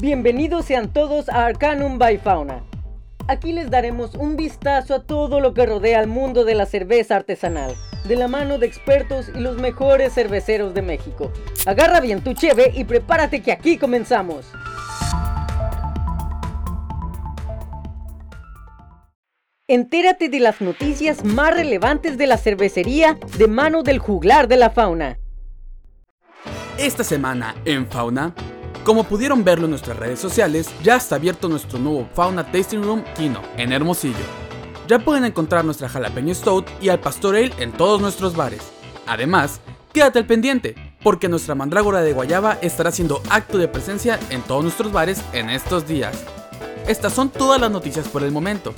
Bienvenidos sean todos a Arcanum by Fauna. Aquí les daremos un vistazo a todo lo que rodea al mundo de la cerveza artesanal, de la mano de expertos y los mejores cerveceros de México. Agarra bien tu cheve y prepárate que aquí comenzamos. Entérate de las noticias más relevantes de la cervecería de mano del juglar de la fauna. Esta semana en Fauna, como pudieron verlo en nuestras redes sociales, ya está abierto nuestro nuevo Fauna Tasting Room Kino en Hermosillo. Ya pueden encontrar nuestra jalapeño stout y al pastor ale en todos nuestros bares. Además, quédate al pendiente, porque nuestra mandrágora de guayaba estará haciendo acto de presencia en todos nuestros bares en estos días. Estas son todas las noticias por el momento.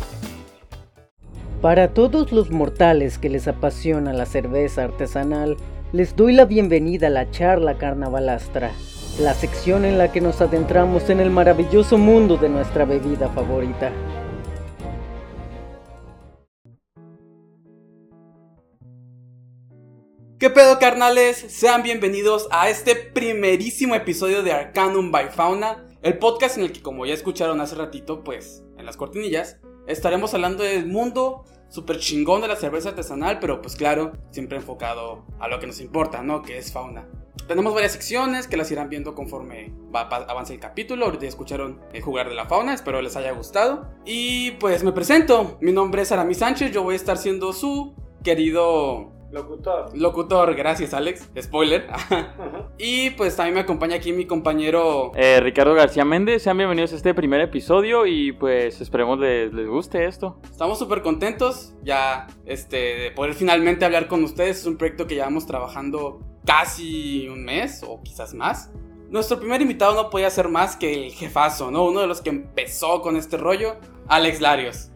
Para todos los mortales que les apasiona la cerveza artesanal, les doy la bienvenida a la charla carnavalastra, la sección en la que nos adentramos en el maravilloso mundo de nuestra bebida favorita. ¿Qué pedo carnales? Sean bienvenidos a este primerísimo episodio de Arcanum by Fauna, el podcast en el que como ya escucharon hace ratito, pues en las cortinillas, estaremos hablando del mundo súper chingón de la cerveza artesanal, pero pues claro, siempre enfocado a lo que nos importa, ¿no? Que es fauna. Tenemos varias secciones que las irán viendo conforme va, avance el capítulo. Ahorita escucharon el jugar de la fauna, espero les haya gustado. Y pues me presento, mi nombre es Aramis Sánchez, yo voy a estar siendo su querido Locutor. Locutor, gracias Alex. Spoiler. y pues también me acompaña aquí mi compañero eh, Ricardo García Méndez. Sean bienvenidos a este primer episodio y pues esperemos les, les guste esto. Estamos súper contentos ya este, de poder finalmente hablar con ustedes. Es un proyecto que llevamos trabajando casi un mes o quizás más. Nuestro primer invitado no podía ser más que el jefazo, ¿no? Uno de los que empezó con este rollo, Alex Larios.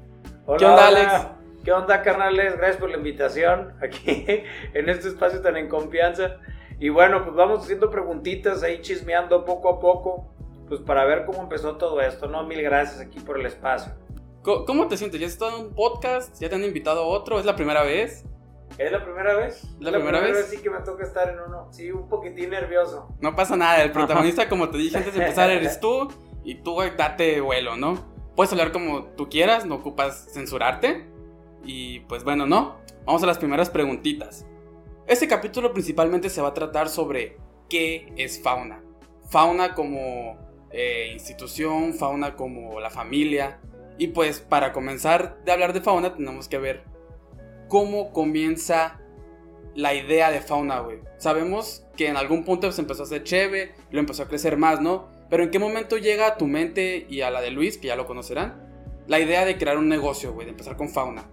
Hola, ¿Qué onda, Alex? ¿Qué onda, carnales? Gracias por la invitación aquí en este espacio tan en confianza. Y bueno, pues vamos haciendo preguntitas ahí chismeando poco a poco, pues para ver cómo empezó todo esto, ¿no? Mil gracias aquí por el espacio. ¿Cómo te sientes? ¿Ya has estado en un podcast? ¿Ya te han invitado a otro? ¿Es la primera vez? ¿Es la primera vez? ¿La, la primera, vez? Sí que me toca estar en uno. Sí, un poquitín nervioso. No pasa nada, el protagonista, como te dije antes de empezar, eres tú. Y tú date vuelo, ¿no? Puedes hablar como tú quieras, no ocupas censurarte. Y pues bueno, ¿no? Vamos a las primeras preguntitas. Este capítulo principalmente se va a tratar sobre qué es fauna. Fauna como eh, institución, fauna como la familia. Y pues para comenzar de hablar de fauna tenemos que ver cómo comienza la idea de fauna, güey. Sabemos que en algún punto se empezó a hacer cheve, lo empezó a crecer más, ¿no? Pero ¿en qué momento llega a tu mente y a la de Luis, que ya lo conocerán, la idea de crear un negocio, güey, de empezar con fauna?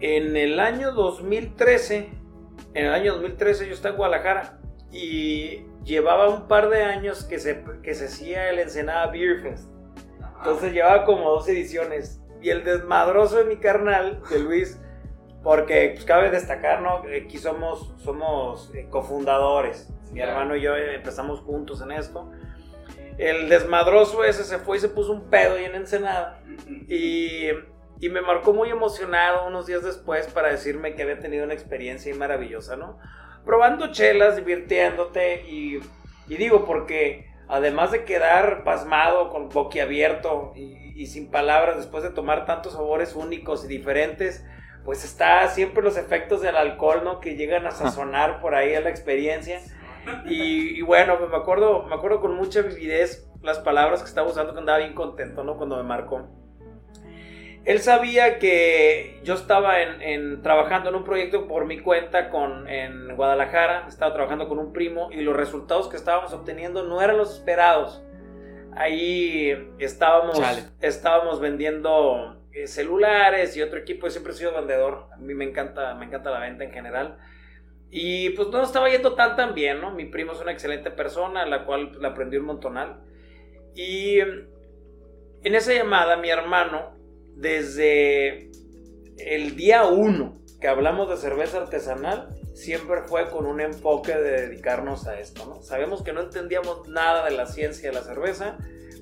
En el año 2013, en el año 2013 yo estaba en Guadalajara y llevaba un par de años que se, que se hacía el Ensenada Beer Fest. Entonces llevaba como dos ediciones. Y el desmadroso de mi carnal, de Luis, porque pues, cabe destacar, ¿no? Aquí somos, somos eh, cofundadores. Mi hermano y yo empezamos juntos en esto. El desmadroso ese se fue y se puso un pedo ahí en Ensenada. Y y me marcó muy emocionado unos días después para decirme que había tenido una experiencia maravillosa, ¿no? Probando chelas, divirtiéndote y, y digo porque además de quedar pasmado, con boquiabierto y, y sin palabras después de tomar tantos sabores únicos y diferentes, pues está siempre los efectos del alcohol, ¿no? Que llegan a sazonar por ahí a la experiencia. Y, y, bueno, pues me acuerdo, me acuerdo con mucha vividez las palabras que estaba usando, que andaba bien contento, ¿no? Cuando me marcó. Él sabía que yo estaba en, trabajando en un proyecto por mi cuenta con, en Guadalajara, estaba trabajando con un primo y los resultados que estábamos obteniendo no eran los esperados. Ahí estábamos, estábamos vendiendo celulares y otro equipo, yo siempre he sido vendedor, a mí me encanta, me encanta la venta en general. Y pues no estaba yendo tan tan bien, ¿no? Mi primo es una excelente persona, la cual la aprendí un montonal. Y en esa llamada mi hermano desde el día uno que hablamos de cerveza artesanal, siempre fue con un enfoque de dedicarnos a esto, ¿no? Sabemos que no entendíamos nada de la ciencia de la cerveza,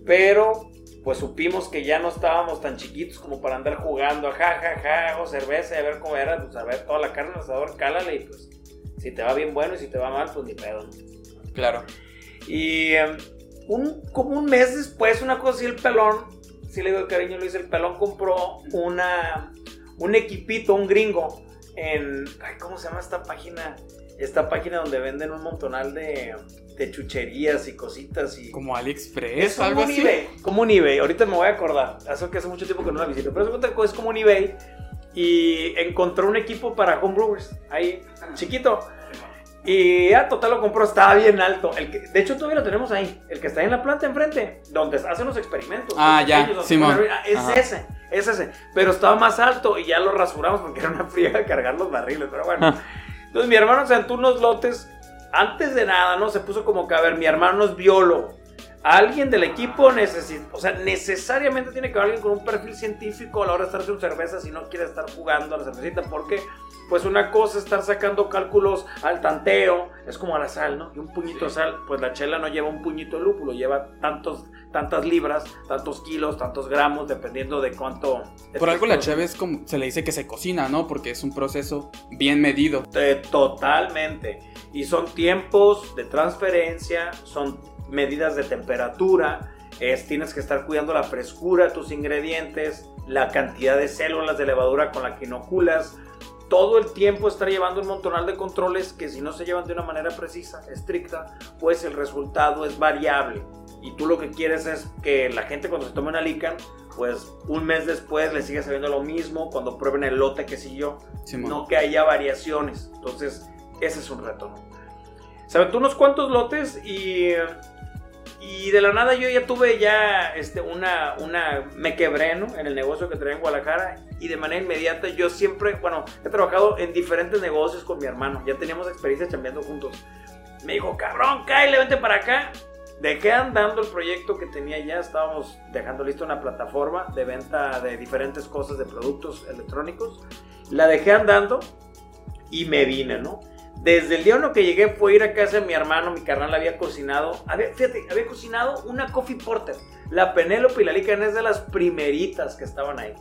pero pues supimos que ya no estábamos tan chiquitos como para andar jugando, ja, ja, ja, hago cerveza y a ver cómo era, pues a ver toda la carne al asador, cálale y pues si te va bien bueno y si te va mal, pues ni pedo, Claro. Y em, un, como un mes después, una cosa así, el pelón, si le digo el cariño, dice, el pelón compró una, un equipito, un gringo, en, ay, ¿cómo se llama esta página? Esta página donde venden un montonal de, de chucherías y cositas y... Como AliExpress, Es como algo un así. eBay, como un eBay. Ahorita me voy a acordar. Hace que hace mucho tiempo que no la visito. Pero es como un eBay. Y encontró un equipo para homebrewers. Ahí, chiquito. Y ya total lo compró. Estaba bien alto. El que- de hecho, todavía lo tenemos ahí. El que está ahí en la planta enfrente. Donde hacen los experimentos. Ah, los ya, Simón. ah, Es Ajá. ese. Es ese. Pero estaba más alto. Y ya lo rasuramos porque era una friega cargar los barriles. Pero bueno. Entonces mi hermano se aventó unos lotes. Antes de nada, ¿no? Se puso como que, a ver, mi hermano es biólogo. Alguien del equipo necesita, o sea, necesariamente tiene que haber alguien con un perfil científico a la hora de estar haciendo cerveza si no quiere estar jugando a la cervecita, porque pues una cosa es estar sacando cálculos al tanteo, es como a la sal, ¿no? Y un puñito de sal, pues la chela no lleva un puñito de lúpulo, lleva tantos, tantas libras, tantos kilos, tantos gramos, dependiendo de cuánto... Por algo la cheve es como, se le dice que se cocina, ¿no? Porque es un proceso bien medido. Eh, totalmente. Y son tiempos de transferencia, son medidas de temperatura, es, tienes que estar cuidando la frescura de tus ingredientes, la cantidad de células de levadura con la que inoculas. Todo el tiempo estar llevando un montonal de controles que si no se llevan de una manera precisa, estricta, pues el resultado es variable. Y tú lo que quieres es que la gente cuando se tome una lican, pues un mes después le siga sabiendo lo mismo cuando prueben el lote que siguió Simón. no que haya variaciones. Entonces, ese es un reto, ¿no? Se aventó unos cuantos lotes y, y de la nada yo ya tuve ya este, una, una, me quebré, ¿no? En el negocio que traía en Guadalajara y de manera inmediata yo siempre, bueno, he trabajado en diferentes negocios con mi hermano, ya teníamos experiencia chambeando juntos. Me dijo, cabrón, Kyle, vente para acá. Dejé andando el proyecto que tenía ya, estábamos dejando lista una plataforma de venta de diferentes cosas, de productos electrónicos. La dejé andando y me vine, ¿no? Desde el día uno que llegué fue ir a casa de mi hermano, mi carnal había cocinado, había, fíjate, había cocinado una coffee porter. La Penélope y la Lican es de las primeritas que estaban ahí.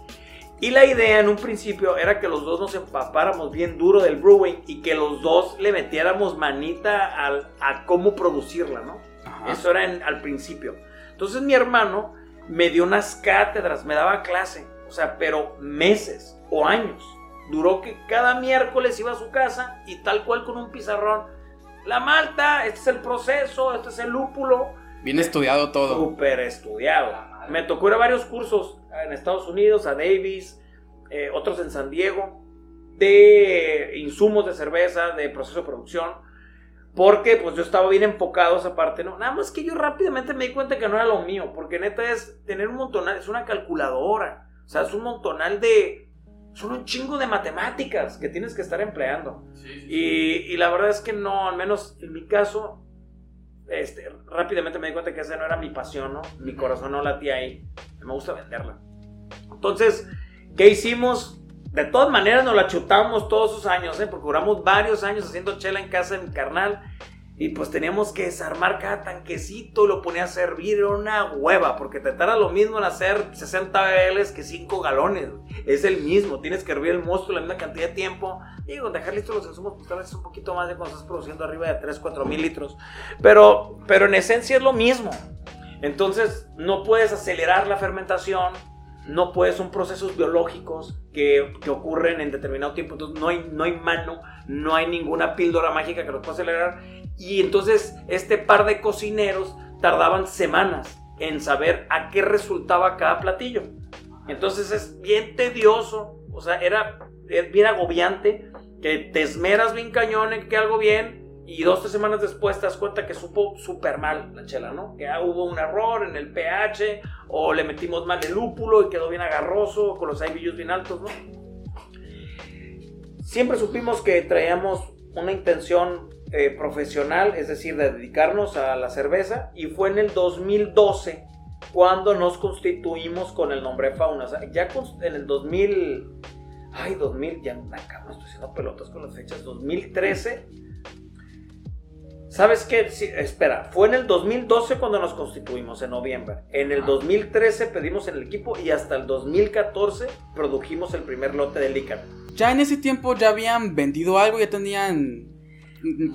Y la idea en un principio era que los dos nos empapáramos bien duro del brewing y que los dos le metiéramos manita al- a cómo producirla, ¿no? Ajá. Eso era en- al principio. Entonces mi hermano me dio unas cátedras, me daba clase, o sea, pero meses o años. Duró que cada miércoles iba a su casa y tal cual con un pizarrón. La malta, este es el proceso, este es el lúpulo. Bien estudiado todo. Súper estudiado. Me tocó ir a varios cursos en Estados Unidos, a Davis, eh, otros en San Diego, de insumos de cerveza, de proceso de producción. Porque pues yo estaba bien enfocado a esa parte, ¿no? Nada más que yo rápidamente me di cuenta que no era lo mío, porque neta es tener un montonal, es una calculadora, o sea, es un montonal de... Son un chingo de matemáticas que tienes que estar empleando. Y, y la verdad es que no, al menos en mi caso, este, rápidamente me di cuenta que esa no era mi pasión, ¿no? Mi corazón no latía ahí. Me gusta venderla. Entonces, ¿qué hicimos? De todas maneras nos la chutamos todos esos años, ¿eh? Porque duramos varios años haciendo chela en casa de mi carnal. Y pues teníamos que desarmar cada tanquecito lo ponía a servir. Era una hueva, porque te tarda lo mismo en hacer 60 BLs que 5 galones. Es el mismo, tienes que hervir el mosto la misma cantidad de tiempo. Digo, dejar listos los insumos, pues tal vez es un poquito más de cuando estás produciendo arriba de 3, 4 mil litros. Pero, pero en esencia es lo mismo. Entonces, no puedes acelerar la fermentación, no puedes, son procesos biológicos que, que ocurren en determinado tiempo. Entonces, no hay, no hay mano, no hay ninguna píldora mágica que los pueda acelerar. Y entonces, este par de cocineros tardaban semanas en saber a qué resultaba cada platillo. Entonces, es bien tedioso, o sea, era, es bien agobiante que te esmeras bien cañón en que algo bien y dos, tres semanas después te das cuenta que supo súper mal la chela, ¿no? Que ah, hubo un error en el pH o le metimos mal el lúpulo y quedó bien agarroso con los IBUs bien altos, ¿no? Siempre supimos que traíamos una intención eh, profesional, es decir, de dedicarnos a la cerveza y fue en el 2012 cuando nos constituimos con el nombre Fauna. O sea, ya en el 2000... Ay, 2000, ya me estoy haciendo pelotas con las fechas. 2013 ¿Sabes qué? Sí, espera, fue en el 2012 cuando nos constituimos, en noviembre. En el 2013 pedimos en el equipo y hasta el 2014 produjimos el primer lote de lícar. Ya en ese tiempo ya habían vendido algo, ya tenían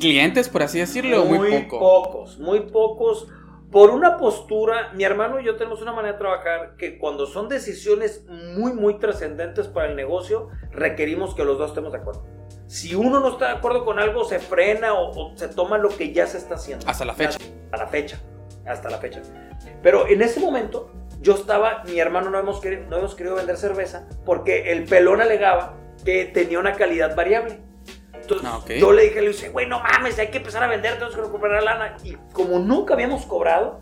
clientes, por así decirlo, muy, poco. pocos, muy pocos. por una postura, mi hermano y yo tenemos una manera de trabajar que cuando son decisiones muy, muy trascendentes para el negocio, requerimos que los dos estemos de acuerdo. Si uno no está de acuerdo con algo, se frena o, se toma lo que ya se está haciendo. Hasta la fecha. Hasta la fecha. Hasta la fecha. Pero en ese momento, yo estaba, mi hermano no hemos querido, no hemos querido vender cerveza porque el pelón alegaba que tenía una calidad variable. Entonces, ah, yo le dije, le dije, güey, no mames, hay que empezar a vender, tenemos que recuperar lana. Y como nunca habíamos cobrado,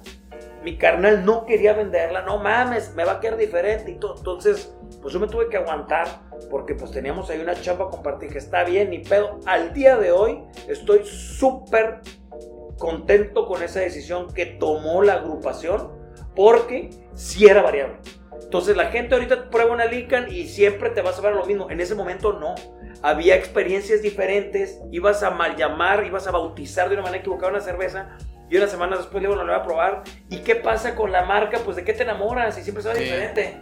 mi carnal no quería venderla, no mames, me va a quedar diferente y todo. Entonces, pues yo me tuve que aguantar porque pues teníamos ahí una chamba compartida que está bien, ni pedo. Al día de hoy estoy súper contento con esa decisión que tomó la agrupación porque sí era variable. Entonces la gente ahorita prueba una Lican y siempre te vas a ver lo mismo. En ese momento no. Había experiencias diferentes, ibas a mal llamar, ibas a bautizar de una manera equivocada una cerveza y unas semanas después le digo, no lo voy a probar. ¿Y qué pasa con la marca? Pues de qué te enamoras y siempre se diferente.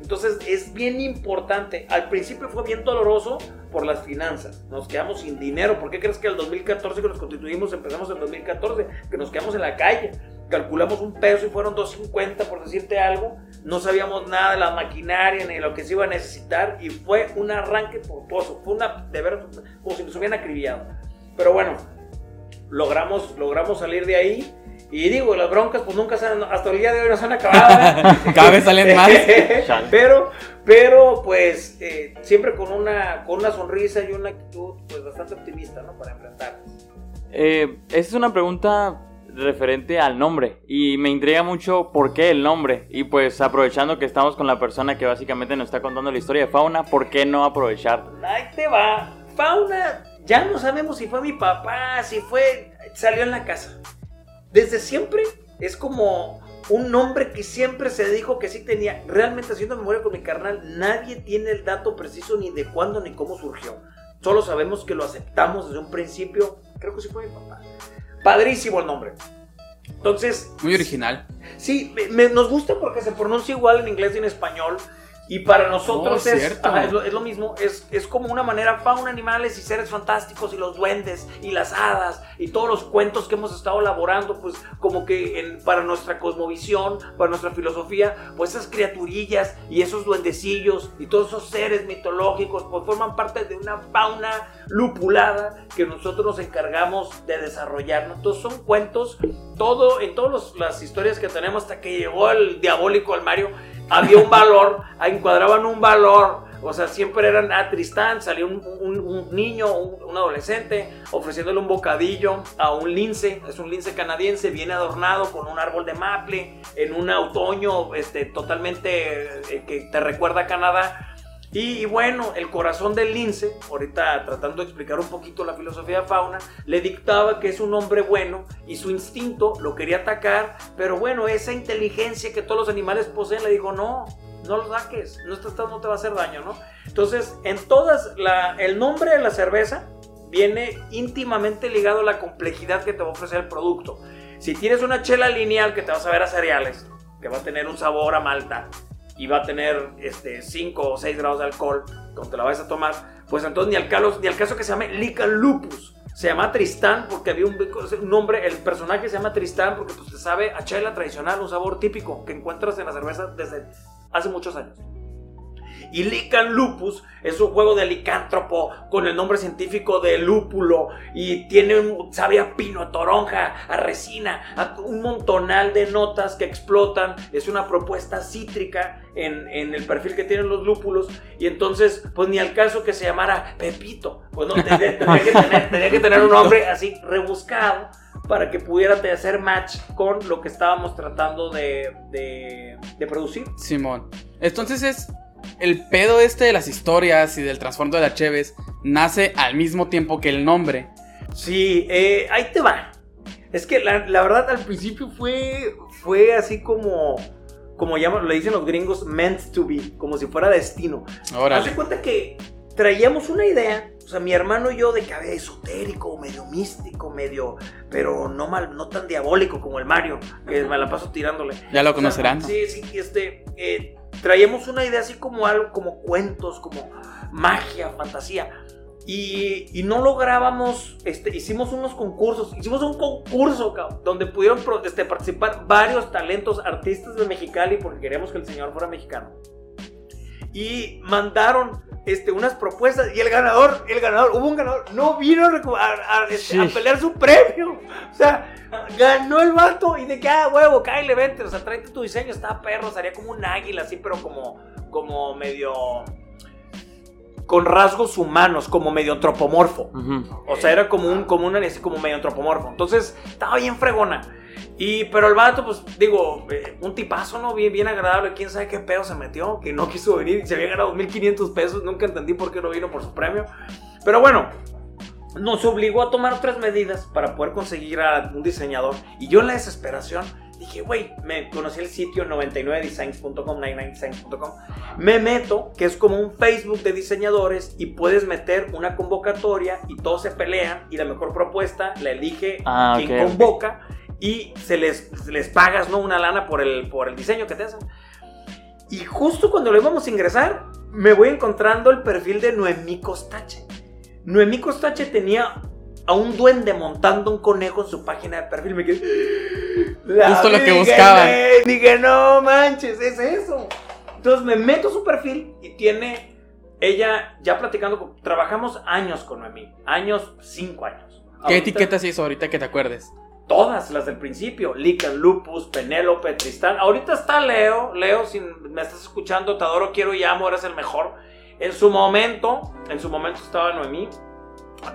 Entonces es bien importante. Al principio fue bien doloroso por las finanzas. Nos quedamos sin dinero. ¿Por qué crees que el 2014 que nos constituimos empezamos en 2014? Que nos quedamos en la calle. Calculamos un peso y fueron 2.50 por decirte algo. No sabíamos nada de la maquinaria ni de lo que se iba a necesitar. Y fue un arranque tortuoso. Fue una, de ver, como si nos hubieran acribillado. Pero bueno, logramos, logramos salir de ahí. Y digo, las broncas pues nunca se han, hasta el día de hoy no se han acabado. Cada vez salen más. pero, pero pues eh, siempre con una, con una sonrisa y una actitud pues bastante optimista, ¿no? Para enfrentar. Eh, esa es una pregunta referente al nombre y me intriga mucho por qué el nombre y pues aprovechando que estamos con la persona que básicamente nos está contando la historia de Fauna, ¿por qué no aprovechar? Ahí te va. Fauna ya no sabemos si fue mi papá, si fue, salió en la casa. Desde siempre es como un nombre que siempre se dijo que sí tenía. Realmente haciendo memoria con mi carnal, nadie tiene el dato preciso ni de cuándo ni cómo surgió. Solo sabemos que lo aceptamos desde un principio. Creo que sí fue mi papá. Padrísimo el nombre. Entonces. Muy original. Sí, nos gusta porque se pronuncia igual en inglés y en español. Y para nosotros es, es, lo, mismo, es, es, como una manera, fauna, animales y seres fantásticos y los duendes y las hadas y todos los cuentos que hemos estado elaborando, pues como que en, para nuestra cosmovisión, para nuestra filosofía, pues esas criaturillas y esos duendecillos y todos esos seres mitológicos, pues forman parte de una fauna lupulada que nosotros nos encargamos de desarrollar. Entonces son cuentos, todo, en todas las historias que tenemos hasta que llegó el diabólico al Mario, había un valor, encuadraban un valor. O sea, siempre eran a Tristán, salió un, niño, un, adolescente, ofreciéndole un bocadillo a un lince, es un lince canadiense, viene adornado con un árbol de maple, en un otoño este, totalmente eh, que te recuerda a Canadá. Y, bueno, el corazón del lince, ahorita tratando de explicar un poquito la filosofía de fauna, le dictaba que es un hombre bueno y su instinto lo quería atacar, pero bueno, esa inteligencia que todos los animales poseen le dijo, no, no lo saques, no, no te va a hacer daño, ¿no? Entonces, en todas, la, el nombre de la cerveza viene íntimamente ligado a la complejidad que te va a ofrecer el producto. Si tienes una chela lineal que te vas a ver a cereales, que va a tener un sabor a malta, y va a tener este, 5 o 6 grados de alcohol cuando te la vayas a tomar, pues entonces ni al, caso, ni al caso que se llame Lican Lupus. Se llama Tristán porque había un, nombre, el personaje se llama Tristán porque pues te sabe a chela tradicional, un sabor típico que encuentras en la cerveza desde hace muchos años. Y Lican lupus es un juego de licántropo con el nombre científico de lúpulo y tiene un, sabe a pino, a toronja, a resina, a un montonal de notas que explotan. Es una propuesta cítrica en, el perfil que tienen los lúpulos y entonces pues ni al caso que se llamara Pepito. Pues no, tendría, que, tener, un nombre así rebuscado para que pudiera hacer match con lo que estábamos tratando de, de, de producir. Simón. Entonces es el pedo este de las historias y del trasfondo de la Cheves nace al mismo tiempo que el nombre. Sí, eh, ahí te va. Es que la, verdad al principio fue, fue así como, como llaman, le dicen los gringos, meant to be, como si fuera destino. Ahora. Haz cuenta que traíamos una idea, o sea, mi hermano y yo, de que había esotérico, medio místico, medio, pero no mal, no tan diabólico como el Mario, que me la paso tirándole. Ya lo conocerán. sí, sí, este, eh, traíamos una idea así como algo, como cuentos, como magia, fantasía. Y, y no lográbamos, este, hicimos unos concursos, hicimos un concurso cabrón, donde pudieron este, participar varios talentos artistas de Mexicali porque queríamos que el señor fuera mexicano. Y mandaron este, unas propuestas y el ganador, el ganador, hubo un ganador, no vino a, este, a pelear su premio. O sea, ganó el vato y de que, ah, huevo, cállale, vente, o sea, tráete tu diseño, está perro, sería como un águila así, pero como, como medio con rasgos humanos, como medio antropomorfo. O sea, era como un, como un como medio antropomorfo. Entonces, estaba bien fregona. Y, pero el vato, pues, digo, eh, un tipazo, ¿no? Bien, bien agradable. ¿Quién sabe qué pedo se metió? Que no quiso venir se había ganado 1.500 pesos. Nunca entendí por qué no vino por su premio. Pero bueno, nos obligó a tomar otras medidas para poder conseguir a un diseñador. Y yo en la desesperación dije, güey, me conocí el sitio 99designs.com, 99designs.com. Me meto, que es como un Facebook de diseñadores, y puedes meter una convocatoria y todos se pelean y la mejor propuesta la elige Ah, quien ok, ok. convoca y se les, les pagas ¿no? una lana por el, por el diseño que te hacen. Y justo cuando lo íbamos a ingresar, me voy encontrando el perfil de Noemí Costache. Noemí Costache tenía a un duende montando un conejo en su página de perfil. Me quedé. "La Justo lo que vi", buscaba. Dije, no manches, es eso. Entonces me meto a su perfil y tiene ella ya platicando. trabajamos años con Noemí. Años, cinco años. ¿Qué Ahorita- etiquetas hizo ahorita que te acuerdes? Todas las del principio. Lican, Lupus, Penélope, Tristán. Ahorita está Leo. Leo, si me estás escuchando, te adoro, quiero y amo, eres el mejor. En su momento, en su momento estaba Noemí.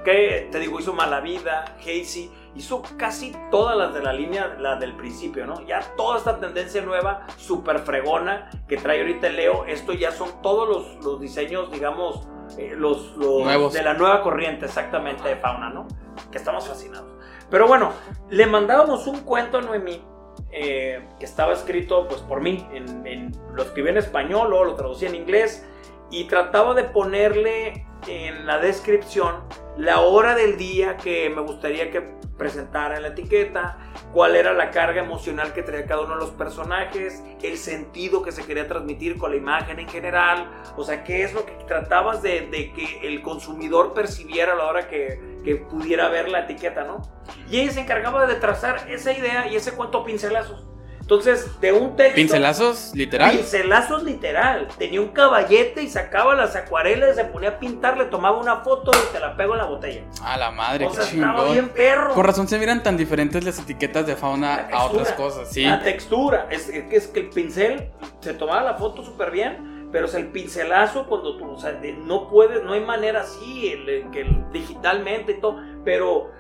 Que te digo, hizo Mala Vida, Casey. Hizo casi todas las de la línea, la del principio, ¿no? Ya toda esta tendencia nueva, súper fregona, que trae ahorita Leo. Esto ya son todos los, los diseños, digamos, eh, los, los Nuevos. de la nueva corriente, exactamente, de fauna, ¿no? Que estamos fascinados. Pero bueno, le mandábamos un cuento a Noemí eh, que estaba escrito pues por mí. En, lo escribí en español, luego lo traducí en inglés y trataba de ponerle en la descripción la hora del día que me gustaría que presentara en la etiqueta, cuál era la carga emocional que traía cada uno de los personajes, el sentido que se quería transmitir con la imagen en general, o sea, qué es lo que tratabas de, que el consumidor percibiera a la hora que, que pudiera ver la etiqueta, ¿no? Y ella se encargaba de trazar esa idea y ese cuento pincelazos. Entonces, de un texto... ¿Pincelazos? ¿Literal? Pincelazos literal. Tenía un caballete y sacaba las acuarelas, se ponía a pintar, le tomaba una foto y te la pego en la botella. A la madre, o qué sea, estaba chingón. bien perro. Con razón se miran tan diferentes las etiquetas de fauna a otras cosas, sí. La textura. Es, es que es que el pincel se tomaba la foto súper bien, pero es el pincelazo cuando tú, o sea, no puedes, no hay manera así, el- el- que el- digitalmente y todo, pero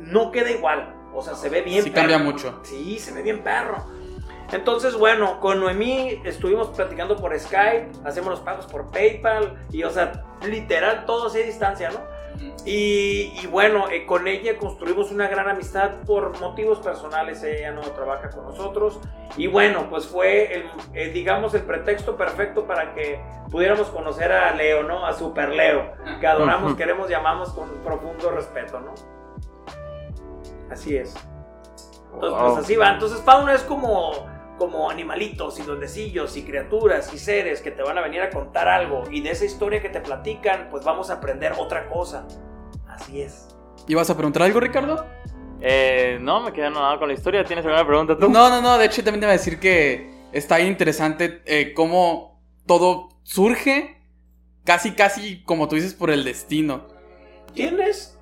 no queda igual. O sea, se ve bien Sí perro. cambia mucho. Sí, se ve bien perro. Entonces, bueno, con Noemí estuvimos platicando por Skype, hacemos los pagos por PayPal y, o sea, literal todo así a distancia, ¿no? Y, y bueno, eh, con ella construimos una gran amistad por motivos personales. Ella no trabaja con nosotros. Y bueno, pues fue, el, eh, digamos, el pretexto perfecto para que pudiéramos conocer a Leo, ¿no? A Super Leo, que adoramos, queremos, llamamos con profundo respeto, ¿no? Así es. Entonces, Wow. pues así va. Entonces, fauna es como, como animalitos y duendecillos y criaturas y seres que te van a venir a contar algo. Y de esa historia que te platican, pues vamos a aprender otra cosa. Así es. ¿Ibas a preguntar algo, Ricardo? Eh, no, me quedé anonadado con la historia. ¿Tienes alguna pregunta tú? No, no, no. De hecho, también te iba a decir que está interesante eh, cómo todo surge casi, casi, como tú dices, por el destino. Tienes,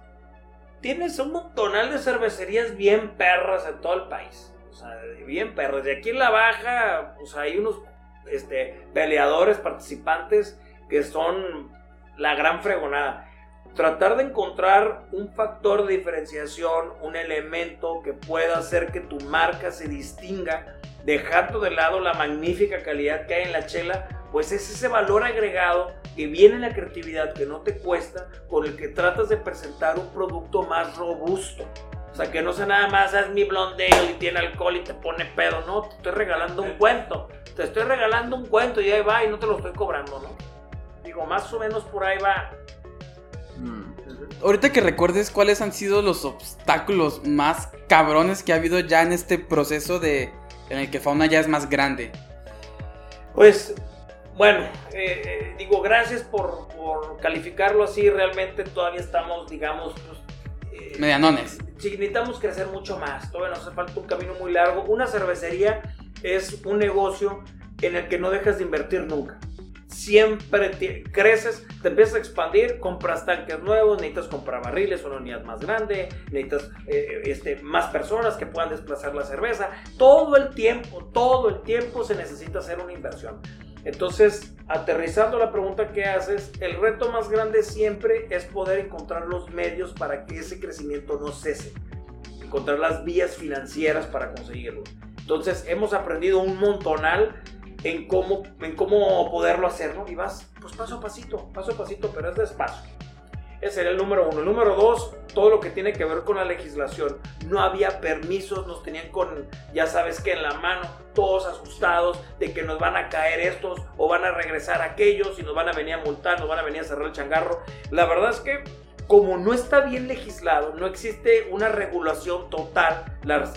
tienes un montonal de cervecerías bien perras en todo el país. Bien perras. De aquí en la baja, pues hay unos este, peleadores, participantes que son la gran fregonada. Tratar de encontrar un factor de diferenciación, un elemento que pueda hacer que tu marca se distinga, dejando de lado la magnífica calidad que hay en la chela, pues es ese valor agregado que viene en la creatividad, que no te cuesta, con el que tratas de presentar un producto más robusto. O sea, que no sea nada más, es mi blonde ale y tiene alcohol y te pone pedo. No, te estoy regalando un cuento. Te estoy regalando un cuento y ahí va y no te lo estoy cobrando, ¿no? Digo, más o menos por ahí va. Mm. Ahorita que recuerdes cuáles han sido los obstáculos más cabrones que ha habido ya en este proceso de en el que fauna ya es más grande. Pues Bueno, eh, eh, digo, gracias por, por calificarlo así. Realmente todavía estamos, digamos, pues, eh, Medianones. Sí, necesitamos crecer mucho más. Todavía nos hace falta un camino muy largo. Una cervecería es un negocio en el que no dejas de invertir nunca. Siempre te- creces, te empiezas a expandir, compras tanques nuevos, necesitas comprar barriles, una unidad más grande, necesitas eh, este, más personas que puedan desplazar la cerveza. Todo el tiempo, todo el tiempo se necesita hacer una inversión. Entonces, aterrizando la pregunta que haces, el reto más grande siempre es poder encontrar los medios para que ese crecimiento no cese. Encontrar las vías financieras para conseguirlo. Entonces, hemos aprendido un montonal en cómo, en cómo poderlo hacer, ¿no? Y vas, pues paso a pasito, paso a pasito, pero es despacio. Ese sería el número uno. El número dos, todo lo que tiene que ver con la legislación. No había permisos, nos tenían con, ya sabes que en la mano, todos asustados de que nos van a caer estos o van a regresar aquellos y nos van a venir a multar, nos van a venir a cerrar el changarro. La verdad es que como no está bien legislado, no existe una regulación total,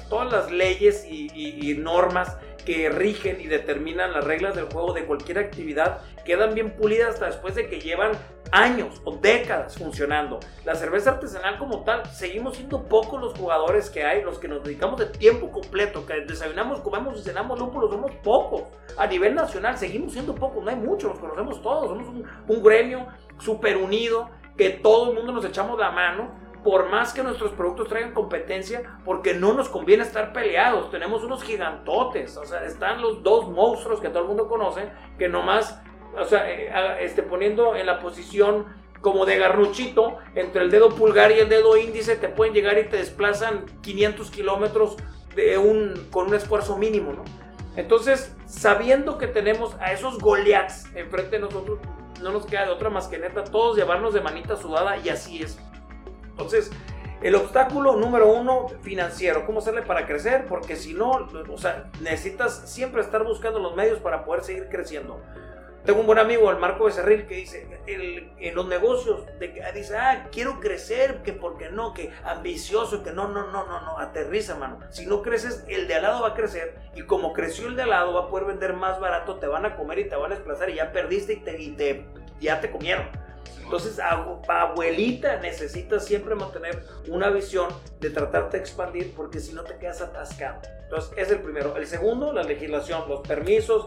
todas las leyes y- y normas que rigen y determinan las reglas del juego de cualquier actividad quedan bien pulidas hasta después de que llevan años o décadas funcionando. La cerveza artesanal como tal, seguimos siendo pocos los jugadores que hay, los que nos dedicamos de tiempo completo, que desayunamos, comemos y cenamos lúpulos, somos pocos. A nivel nacional seguimos siendo pocos, no hay muchos, los conocemos todos, somos un, un gremio súper unido, que todo el mundo nos echamos la mano, por más que nuestros productos traigan competencia, porque no nos conviene estar peleados. Tenemos unos gigantotes, o sea, están los dos monstruos que todo el mundo conoce, que nomás, o sea, eh, este, poniendo en la posición como de garnuchito, entre el dedo pulgar y el dedo índice, te pueden llegar y te desplazan 500 kilómetros de un, con un esfuerzo mínimo, ¿no? Entonces, sabiendo que tenemos a esos Goliaths enfrente de nosotros, no nos queda de otra más que neta todos llevarnos de manita sudada y así es. Entonces, el obstáculo número uno, financiero. ¿Cómo hacerle para crecer? Porque si no, o sea, necesitas siempre estar buscando los medios para poder seguir creciendo. Tengo un buen amigo, el Marco Becerril, que dice, el- en los negocios, de que, dice, ah, quiero crecer, que porque no, que ambicioso, que no, no, no, no, no, aterriza, mano. Si no creces, el de al lado va a crecer, y como creció el de al lado, va a poder vender más barato, te van a comer y te van a desplazar, y ya perdiste y, te, y te- ya te comieron. Entonces, abu- abuelita, necesitas siempre mantener una visión de tratarte de expandir porque si no te quedas atascado. Entonces, es el primero. El segundo, la legislación, los permisos.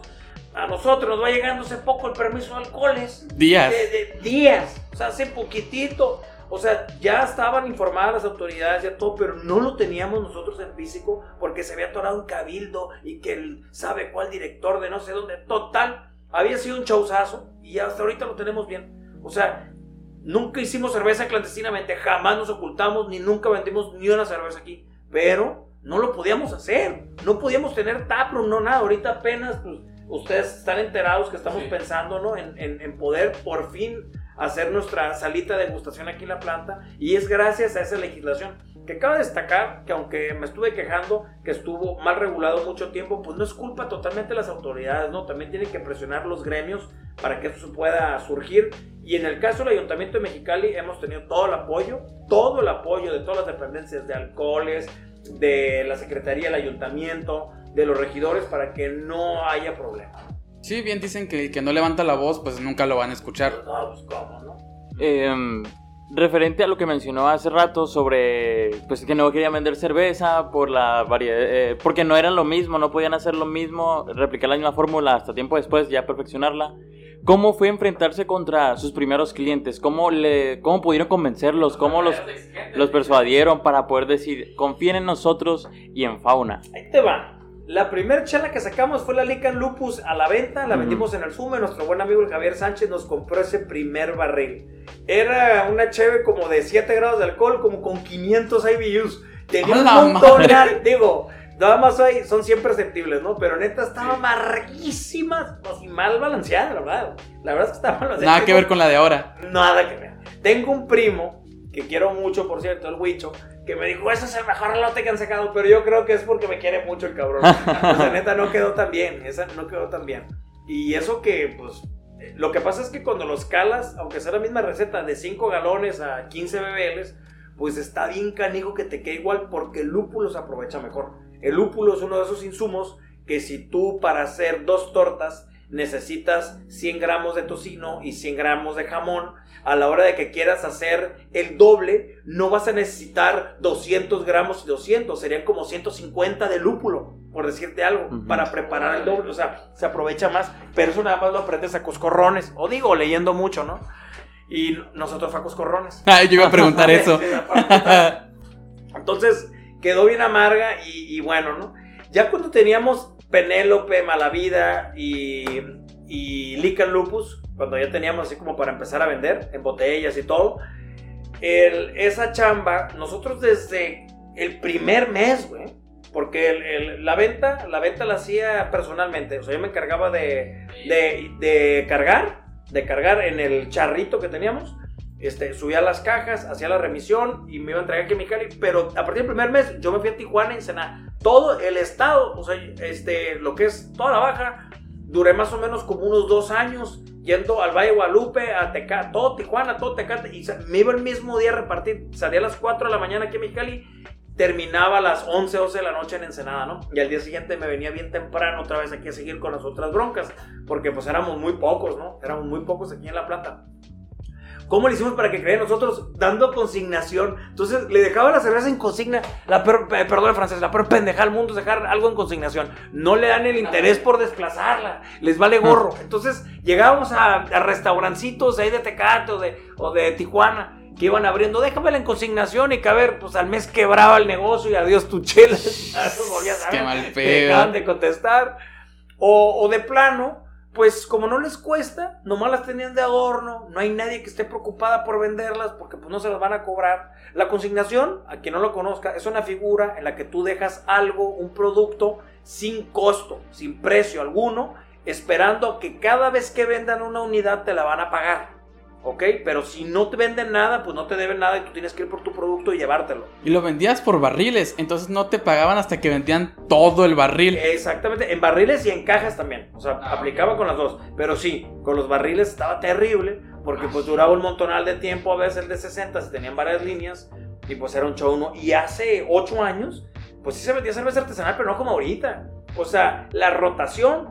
A nosotros nos va llegando hace poco el permiso de alcoholes. Días. De, de días. O sea, hace poquitito. O sea, ya estaban informadas las autoridades, ya todo, pero no lo teníamos nosotros en físico porque se había atorado un cabildo y que él sabe cuál director de no sé dónde. Total, había sido un chauzazo y hasta ahorita lo tenemos bien. O sea, nunca hicimos cerveza clandestinamente, jamás nos ocultamos, ni nunca vendimos ni una cerveza aquí. Pero no lo podíamos hacer, no podíamos tener taproom, no nada. Ahorita apenas, pues, ustedes están enterados que estamos Sí. pensando, ¿no? En, en- en poder por fin hacer nuestra salita de degustación aquí en la planta. Y es gracias a esa legislación. Que cabe destacar que aunque me estuve quejando que estuvo mal regulado mucho tiempo, pues no es culpa totalmente de las autoridades, ¿no? También tienen que presionar los gremios para que esto se pueda surgir. Y en el caso del Ayuntamiento de Mexicali hemos tenido todo el apoyo, todo el apoyo de todas las dependencias de alcoholes, de la Secretaría del Ayuntamiento, de los regidores, para que no haya problema. Sí, bien dicen que el que no levanta la voz, pues nunca lo van a escuchar. No, pues cómo, ¿no? Em, referente a lo que mencionó hace rato sobre pues que no querían vender cerveza por la variedad eh, porque no eran lo mismo no podían hacer lo mismo replicar la misma fórmula hasta tiempo después ya perfeccionarla. Cómo fue enfrentarse contra sus primeros clientes cómo le cómo pudieron convencerlos cómo los los persuadieron para poder decir confíen en nosotros y en fauna Ahí te va. La primera chela que sacamos fue la Lican Lupus a la venta, la vendimos en el Sume, nuestro buen amigo el Javier Sánchez nos compró ese primer barril. Era una cheve como de 7 grados de alcohol, como con 500 IBUs. Tenía ¡A un madre! digo, nada más hay, son 100 perceptibles, ¿no? Pero neta estaba amarguísima, así mal balanceada, la verdad. La verdad es que estaba mal balanceada. Nada que ver con la de ahora. Nada que ver. Tengo un primo, que quiero mucho, por cierto, el Huicho, que me dijo, ese es el mejor relote que han sacado, pero yo creo que es porque me quiere mucho el cabrón. o sea, neta, no quedó tan bien, esa no quedó tan bien. Y eso que, pues, lo que pasa es que cuando los calas, aunque sea la misma receta de 5 galones a 15 bbl, pues está bien canijo que te quede igual porque el lúpulo se aprovecha mejor. El lúpulo es uno de esos insumos que si tú para hacer dos tortas necesitas 100 gramos de tocino y 100 gramos de jamón. A la hora de que quieras hacer el doble, no vas a necesitar 200 gramos y 200, serían como 150 de lúpulo, por decirte algo, para preparar el doble. O sea, se aprovecha más, pero eso nada más lo aprendes a coscorrones, o digo, leyendo mucho, ¿no? Y nosotros fue a coscorrones. Ah, yo iba a preguntar eso. Entonces, quedó bien amarga y, y bueno, ¿no? Ya cuando teníamos Penélope, Malavida y, y Lican Lupus, cuando ya teníamos así como para empezar a vender en botellas y todo, esa chamba, nosotros desde el primer mes, güey, porque la venta, la venta la hacía personalmente, o sea, yo me encargaba de, de, cargar, de cargar en el charrito que teníamos, este, subía las cajas, hacía la remisión y me iba a entregar aquí a Mexicali. Pero a partir del primer mes yo me fui a Tijuana, Ensenada. Todo el estado, o sea, este, lo que es toda la baja, duré más o menos como unos dos años yendo al Valle Guadalupe, a Tecate, todo Tijuana, todo Tecate. Y me iba el mismo día a repartir. Salía a las 4 de la mañana aquí a Mexicali. Terminaba a las 11, 12 de la noche en Ensenada, ¿no? Y al día siguiente me venía bien temprano otra vez aquí a seguir con las otras broncas. Porque pues éramos muy pocos, ¿no? Éramos muy pocos aquí en La Plata. ¿Cómo le hicimos para que crean nosotros dando consignación? Entonces le dejaba la cerveza en consigna. La peor, perdón el francés, la peor pendeja del mundo es dejar algo en consignación. No le dan el interés por desplazarla. Les vale gorro. Entonces llegábamos a, a restaurancitos ahí de Tecate o de, o de Tijuana que iban abriendo, déjamela en consignación y que a ver, pues al mes quebraba el negocio y adiós tu chela. Qué mal pedo. de contestar. O, o de plano, pues como no les cuesta, nomás las tenían de adorno, no hay nadie que esté preocupada por venderlas porque pues no se las van a cobrar. La consignación, a quien no lo conozca, es una figura en la que tú dejas algo, un producto, sin costo, sin precio alguno, esperando que cada vez que vendan una unidad te la van a pagar. ¿Ok? Pero si no te venden nada, pues no te deben nada y tú tienes que ir por tu producto y llevártelo. Y lo vendías por barriles, entonces no te pagaban hasta que vendían todo el barril. Exactamente, en barriles y en cajas también, o sea, ah, aplicaba con las dos, pero sí, con los barriles estaba terrible, porque pues duraba un montonal de tiempo, a veces el de 60, si tenían varias líneas, y pues era un show uno. Y hace 8 años, pues sí se vendía cerveza artesanal, pero no como ahorita. O sea, la rotación,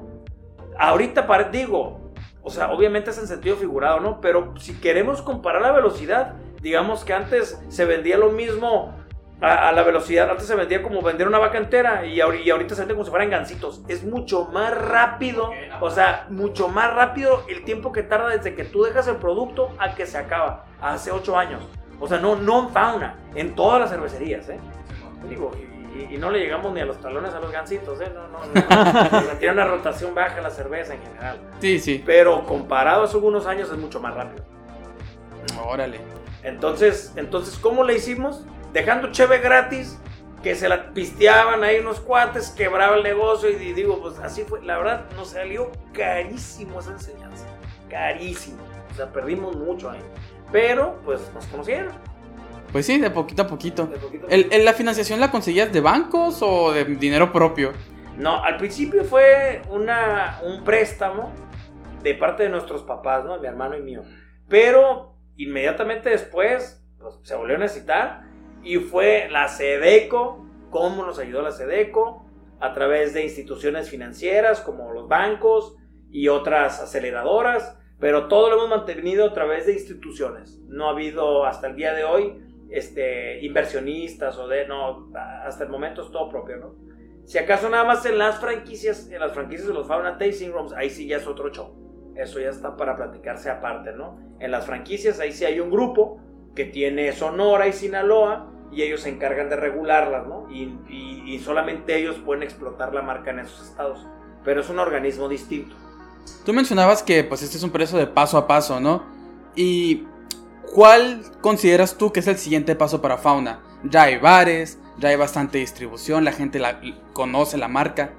ahorita, digo, o sea, obviamente es en sentido figurado, ¿no? Pero si queremos comparar la velocidad, digamos que antes se vendía lo mismo a, la velocidad, antes se vendía como vender una vaca entera y, ahorita se vende como si fueran gancitos. Es mucho más rápido, o sea, mucho más rápido el tiempo que tarda desde que tú dejas el producto a que se acaba. Hace ocho años. O sea, no, no en fauna, en todas las cervecerías, ¿eh? Digo, y, no le llegamos ni a los talones a los gancitos, ¿eh? No, no, no. tiene una rotación baja la cerveza en general. Sí, sí. Pero comparado a hace algunos años es mucho más rápido. Órale. Entonces, entonces, ¿cómo le hicimos? Dejando cheve gratis, que se la pisteaban ahí unos cuates, quebraba el negocio y digo, pues así fue. La verdad, nos salió carísimo esa enseñanza. Carísimo. O sea, perdimos mucho ahí. Pero, pues nos conocieron. Pues sí, de poquito a poquito. ¿El, la financiación la conseguías de bancos o de dinero propio? No, al principio fue un préstamo de parte de nuestros papás, ¿no? Mi hermano y mío. Pero inmediatamente después pues, se volvió a necesitar y fue la SEDECO, cómo nos ayudó la SEDECO a través de instituciones financieras como los bancos y otras aceleradoras, pero todo lo hemos mantenido a través de instituciones. No ha habido hasta el día de hoy este, inversionistas o de, no, hasta el momento es todo propio, ¿no? Si acaso nada más en las franquicias, en las franquicias de los Fauna Tasting Rooms, ahí sí ya es otro show. Eso ya está para platicarse aparte, ¿no? En las franquicias, ahí sí hay un grupo que tiene Sonora y Sinaloa y ellos se encargan de regularlas, ¿no? Y, y, solamente ellos pueden explotar la marca en esos estados. Pero es un organismo distinto. Tú mencionabas que pues este es un precio de paso a paso, ¿no? Y ¿Cuál consideras tú que es el siguiente paso para Fauna? Ya hay bares, ya hay bastante distribución, la gente la, conoce la marca.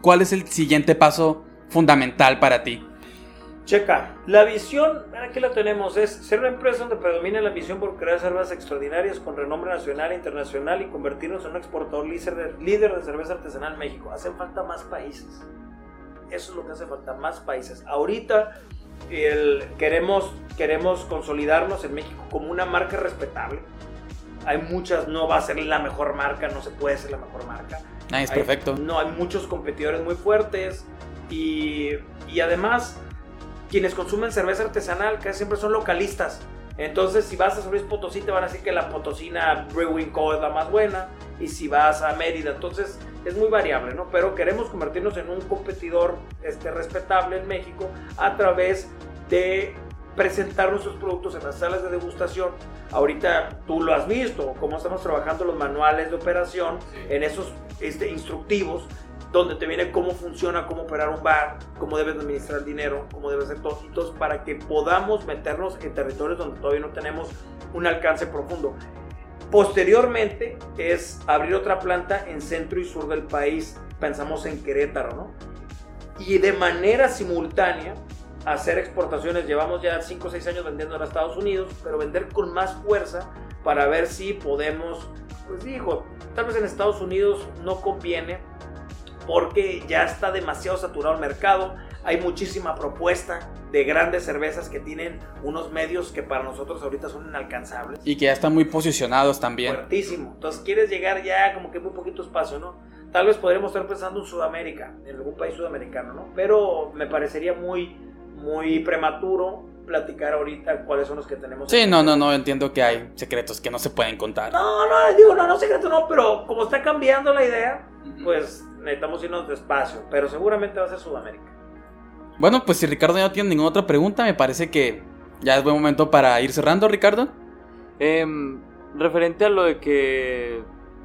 ¿Cuál es el siguiente paso fundamental para ti? Checa, la visión, aquí la tenemos, es ser una empresa donde predomina la visión por crear cervezas extraordinarias con renombre nacional e internacional y convertirnos en un exportador líder de cerveza artesanal en México. Hacen falta más países. Eso es lo que hace falta, más países. Ahorita el, queremos, queremos consolidarnos en México como una marca respetable. Hay muchas, no va a ser la mejor marca, no se puede ser la mejor marca. Ah, es perfecto. No, hay muchos competidores muy fuertes. Y, y además, quienes consumen cerveza artesanal casi siempre son localistas. Entonces, si vas a San Luis Potosí, te van a decir que la Potosina Brewing Co. es la más buena. Y si vas a Mérida, entonces es muy variable, ¿no? Pero queremos convertirnos en un competidor este, respetable en México a través de presentar nuestros productos en las salas de degustación. Ahorita tú lo has visto, cómo estamos trabajando los manuales de operación en esos este, instructivos donde te viene cómo funciona, cómo operar un bar, cómo debes administrar dinero, cómo debes hacer todo, para que podamos meternos en territorios donde todavía no tenemos un alcance profundo. Posteriormente es abrir otra planta en centro y sur del país, pensamos en Querétaro, ¿no? Y de manera simultánea hacer exportaciones, llevamos ya 5 o 6 años vendiendo en Estados Unidos, pero vender con más fuerza para ver si podemos, pues dijo, tal vez en Estados Unidos no conviene, porque ya está demasiado saturado el mercado. Hay muchísima propuesta de grandes cervezas que tienen unos medios que para nosotros ahorita son inalcanzables. Y que ya están muy posicionados también. Fuertísimo. Entonces quieres llegar ya como que muy poquito espacio, ¿no? Tal vez podríamos estar pensando en Sudamérica, en algún país sudamericano, ¿no? Pero me parecería muy, muy prematuro platicar ahorita cuáles son los que tenemos. Sí, no, no, no, entiendo que hay secretos que no se pueden contar. No, no, digo, no, no secreto no, pero como está cambiando la idea, pues necesitamos irnos despacio, pero seguramente va a ser Sudamérica. Bueno, pues si Ricardo ya no tiene ninguna otra pregunta, me parece que ya es buen momento para ir cerrando, Ricardo. Em, referente a lo de que...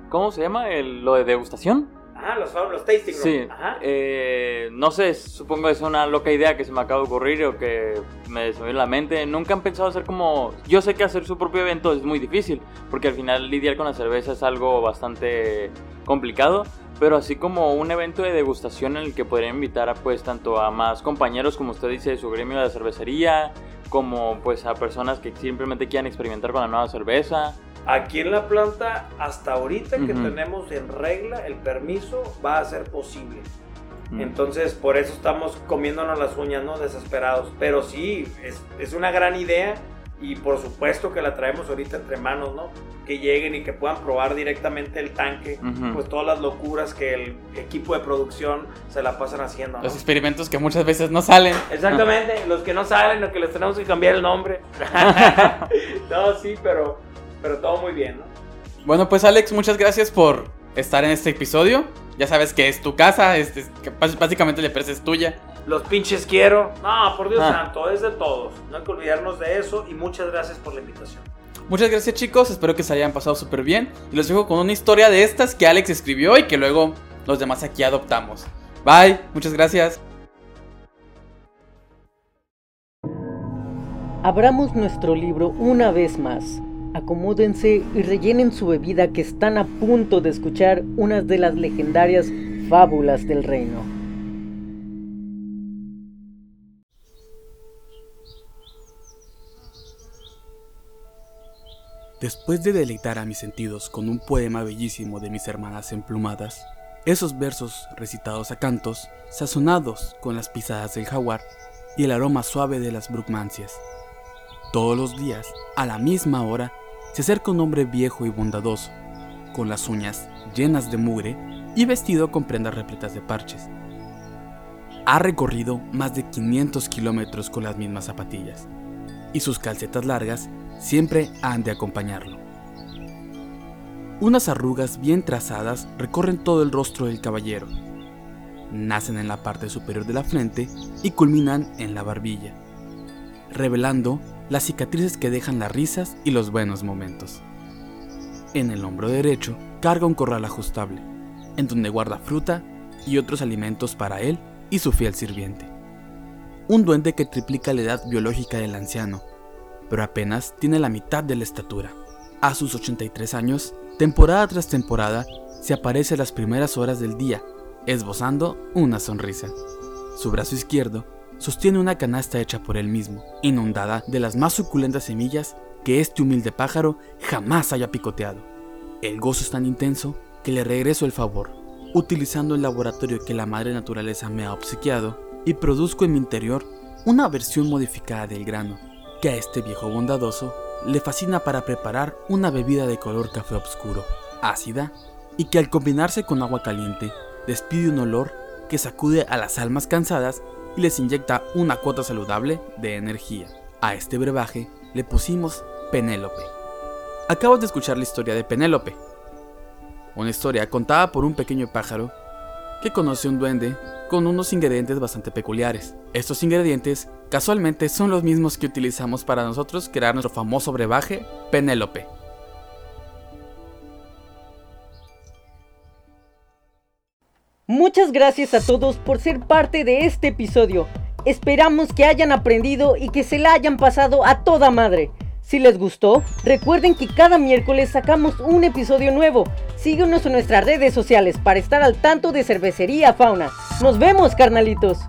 ¿Cómo se llama? El, lo de degustación. Ah, los, los tasting Sí. Eh, no sé, supongo que es una loca idea que se me acaba de ocurrir o que me subió en la mente. Nunca han pensado hacer como. Yo sé que hacer su propio evento es muy difícil, porque al final lidiar con la cerveza es algo bastante complicado. Pero así como un evento de degustación en el que podría invitar a, pues tanto a más compañeros, como usted dice, de su gremio de cervecería, como pues a personas que simplemente quieran experimentar con la nueva cerveza Aquí en la planta, hasta ahorita que tenemos en regla el permiso, va a ser posible. Entonces, por eso estamos comiéndonos las uñas, ¿no? Desesperados. Pero sí, es, es, una gran idea y por supuesto que la traemos ahorita entre manos, ¿no? Que lleguen y que puedan probar directamente el tanque, pues todas las locuras que el equipo de producción se la pasan haciendo. Los experimentos que muchas veces no salen. Exactamente, los que no salen, los que les tenemos que cambiar el nombre. no, sí, pero pero todo muy bien, ¿no? Bueno, pues Alex, muchas gracias por estar en este episodio. Ya sabes que es tu casa, es, que básicamente la empresa es tuya. Los pinches quiero. No, por Dios ah. santo, es de todos. No hay que olvidarnos de eso y muchas gracias por la invitación. Muchas gracias chicos, espero que se hayan pasado súper bien. Y los dejo con una historia de estas que Alex escribió y que luego los demás aquí adoptamos. Bye, muchas gracias. Abramos nuestro libro una vez más acomódense y rellenen su bebida que están a punto de escuchar una de las legendarias fábulas del reino. Después de deleitar a mis sentidos con un poema bellísimo de mis hermanas emplumadas, esos versos recitados a cantos, sazonados con las pisadas del jaguar y el aroma suave de las brucmancias. Todos los días, a la misma hora, se acerca un hombre viejo y bondadoso, con las uñas llenas de mugre y vestido con prendas repletas de parches. Ha recorrido más de 500 kilómetros con las mismas zapatillas, y sus calcetas largas siempre han de acompañarlo. Unas arrugas bien trazadas recorren todo el rostro del caballero. Nacen en la parte superior de la frente y culminan en la barbilla, revelando las cicatrices que dejan las risas y los buenos momentos. En el hombro derecho carga un corral ajustable, en donde guarda fruta y otros alimentos para él y su fiel sirviente. Un duende que triplica la edad biológica del anciano, pero apenas tiene la mitad de la estatura. A sus 83 años, temporada tras temporada, se aparece a las primeras horas del día, esbozando una sonrisa. Su brazo izquierdo sostiene una canasta hecha por él mismo, inundada de las más suculentas semillas que este humilde pájaro jamás haya picoteado. El gozo es tan intenso que le regreso el favor, utilizando el laboratorio que la madre naturaleza me ha obsequiado, y produzco en mi interior una versión modificada del grano, que a este viejo bondadoso le fascina para preparar una bebida de color café oscuro, ácida, y que al combinarse con agua caliente despide un olor que sacude a las almas cansadas y les inyecta una cuota saludable de energía. A este brebaje le pusimos Penélope. Acabas de escuchar la historia de Penélope, una historia contada por un pequeño pájaro que conoce un duende con unos ingredientes bastante peculiares. Estos ingredientes casualmente son los mismos que utilizamos para nosotros crear nuestro famoso brebaje Penélope. Muchas gracias a todos por ser parte de este episodio. Esperamos que hayan aprendido y que se la hayan pasado a toda madre. Si les gustó, recuerden que cada miércoles sacamos un episodio nuevo. Síguenos en nuestras redes sociales para estar al tanto de Cervecería Fauna. Nos vemos, carnalitos.